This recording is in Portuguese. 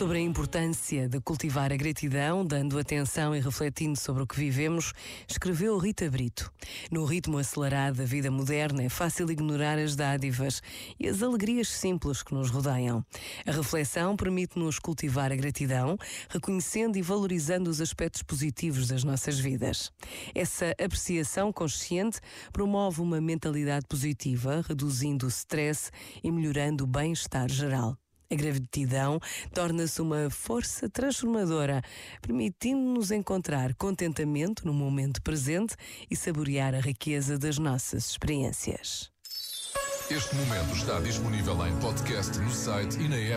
Sobre a importância de cultivar a gratidão, dando atenção e refletindo sobre o que vivemos, escreveu Rita Brito. No ritmo acelerado da vida moderna, é fácil ignorar as dádivas e as alegrias simples que nos rodeiam. A reflexão permite-nos cultivar a gratidão, reconhecendo e valorizando os aspectos positivos das nossas vidas. Essa apreciação consciente promove uma mentalidade positiva, reduzindo o stress e melhorando o bem-estar geral. A gratidão torna-se uma força transformadora, permitindo-nos encontrar contentamento no momento presente e saborear a riqueza das nossas experiências. Este momento está disponível em podcast no site e na app.